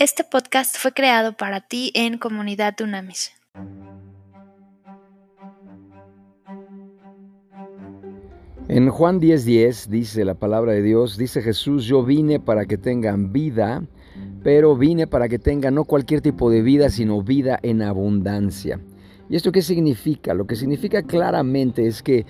Este podcast fue creado para ti en Comunidad Dunamis. En Juan 10:10 dice la palabra de Dios, dice Jesús, yo vine para que tengan vida, pero vine para que tengan no cualquier tipo de vida, sino vida en abundancia. ¿Y esto qué significa? Lo que significa claramente es que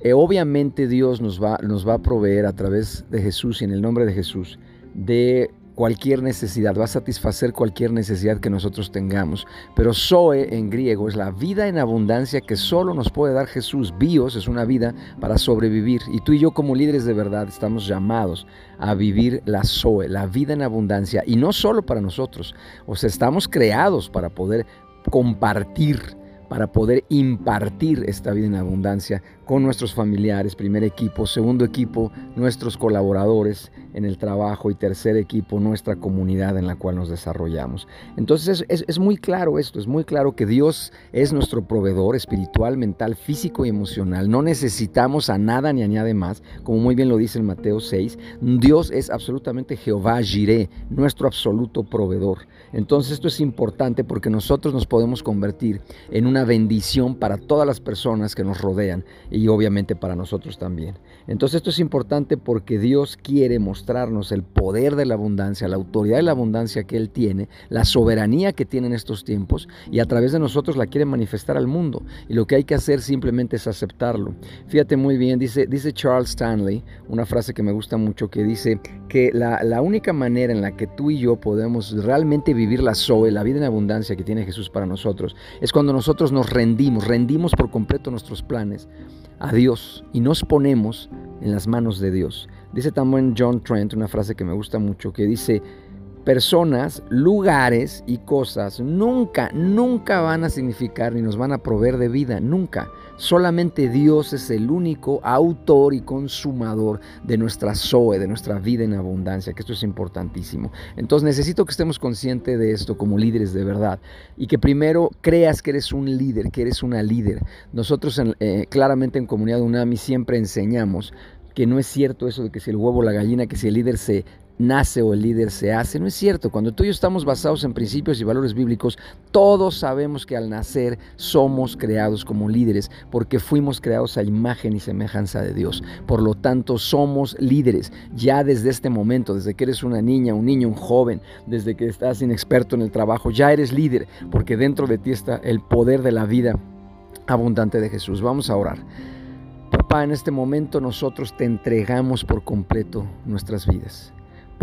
eh, obviamente Dios nos va, nos va a proveer a través de Jesús y en el nombre de Jesús de cualquier necesidad, va a satisfacer cualquier necesidad que nosotros tengamos. Pero Zoe en griego es la vida en abundancia que solo nos puede dar Jesús. Bios es una vida para sobrevivir. Y tú y yo como líderes de verdad estamos llamados a vivir la Zoe, la vida en abundancia. Y no solo para nosotros, o sea, estamos creados para poder compartir para poder impartir esta vida en abundancia con nuestros familiares, primer equipo, segundo equipo, nuestros colaboradores en el trabajo y tercer equipo, nuestra comunidad en la cual nos desarrollamos. Entonces es, muy claro esto, es muy claro que Dios es nuestro proveedor espiritual, mental, físico y emocional. No necesitamos a nada ni añade más, como muy bien lo dice en Mateo 6. Dios es absolutamente Jehová Jireh, nuestro absoluto proveedor. Entonces esto es importante porque nosotros nos podemos convertir en una bendición para todas las personas que nos rodean y obviamente para nosotros también. Entonces esto es importante porque Dios quiere mostrarnos el poder de la abundancia, la autoridad de la abundancia que Él tiene, la soberanía que tiene en estos tiempos y a través de nosotros la quiere manifestar al mundo. Y lo que hay que hacer simplemente es aceptarlo. Fíjate muy bien, dice, dice Charles Stanley, una frase que me gusta mucho, que dice la única manera en la que tú y yo podemos realmente vivir la Zoe, la vida en abundancia que tiene Jesús para nosotros, es cuando nosotros nos rendimos, rendimos por completo nuestros planes a Dios y nos ponemos en las manos de Dios. Dice también John Trent una frase que me gusta mucho que dice, personas, lugares y cosas nunca, nunca van a significar ni nos van a proveer de vida, nunca. Solamente Dios es el único autor y consumador de nuestra Zoe, de nuestra vida en abundancia, que esto es importantísimo. Entonces necesito que estemos conscientes de esto como líderes de verdad y que primero creas que eres un líder, que eres una líder. Nosotros eh, claramente en Comunidad UNAMI siempre enseñamos que no es cierto eso de que si el huevo la gallina, que si el líder se nace o el líder se hace. No es cierto. Cuando tú y yo estamos basados en principios y valores bíblicos, todos sabemos que al nacer somos creados como líderes porque fuimos creados a imagen y semejanza de Dios. Por lo tanto, somos líderes ya desde este momento, desde que eres una niña, un niño, un joven, desde que estás inexperto en el trabajo, ya eres líder porque dentro de ti está el poder de la vida abundante de Jesús. Vamos a orar. Papá, en este momento nosotros te entregamos por completo nuestras vidas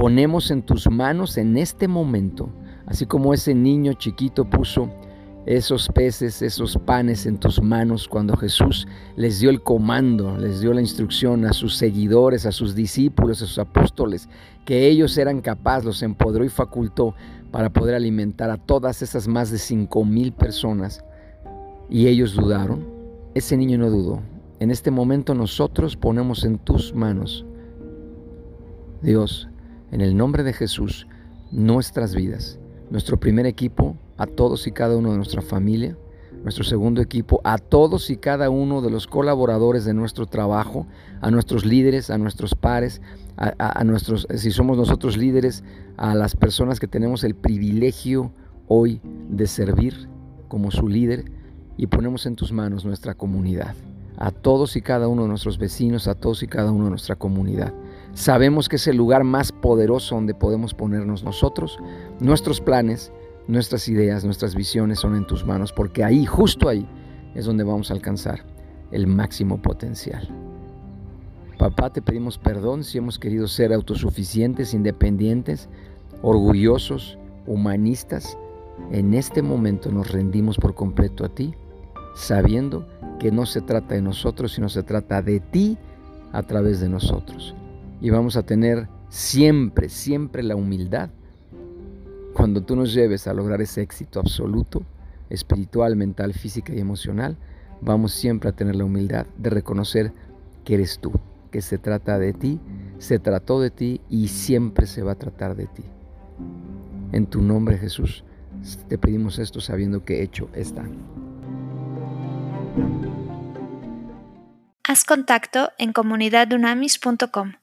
ponemos en tus manos en este momento, así como ese niño chiquito puso esos peces, esos panes en tus manos cuando Jesús les dio el comando, les dio la instrucción a sus seguidores, a sus discípulos, a sus apóstoles, que ellos eran capaces, los empoderó y facultó para poder alimentar a todas esas más de cinco mil personas. Y ellos dudaron. Ese niño no dudó. En este momento nosotros ponemos en tus manos, Dios, en el nombre de Jesús nuestras vidas. Nuestro primer equipo, a todos y cada uno de nuestra familia. Nuestro segundo equipo, a todos y cada uno de los colaboradores de nuestro trabajo, a nuestros líderes, a nuestros pares, a, nuestros, si somos nosotros líderes, a las personas que tenemos el privilegio hoy de servir como su líder y ponemos en tus manos nuestra comunidad, a todos y cada uno de nuestros vecinos, a todos y cada uno de nuestra comunidad. Sabemos que es el lugar más poderoso donde podemos ponernos nosotros. Nuestros planes, nuestras ideas, nuestras visiones son en tus manos, porque ahí, justo ahí, es donde vamos a alcanzar el máximo potencial. Papá, te pedimos perdón si hemos querido ser autosuficientes, independientes, orgullosos, humanistas. En este momento nos rendimos por completo a ti, sabiendo que no se trata de nosotros, sino se trata de ti a través de nosotros y vamos a tener siempre, siempre la humildad. Cuando tú nos lleves a lograr ese éxito absoluto, espiritual, mental, física y emocional, vamos siempre a tener la humildad de reconocer que eres tú, que se trata de ti, se trató de ti y siempre se va a tratar de ti. En tu nombre Jesús, te pedimos esto sabiendo que hecho está. Haz contacto en comunidadunamis.com.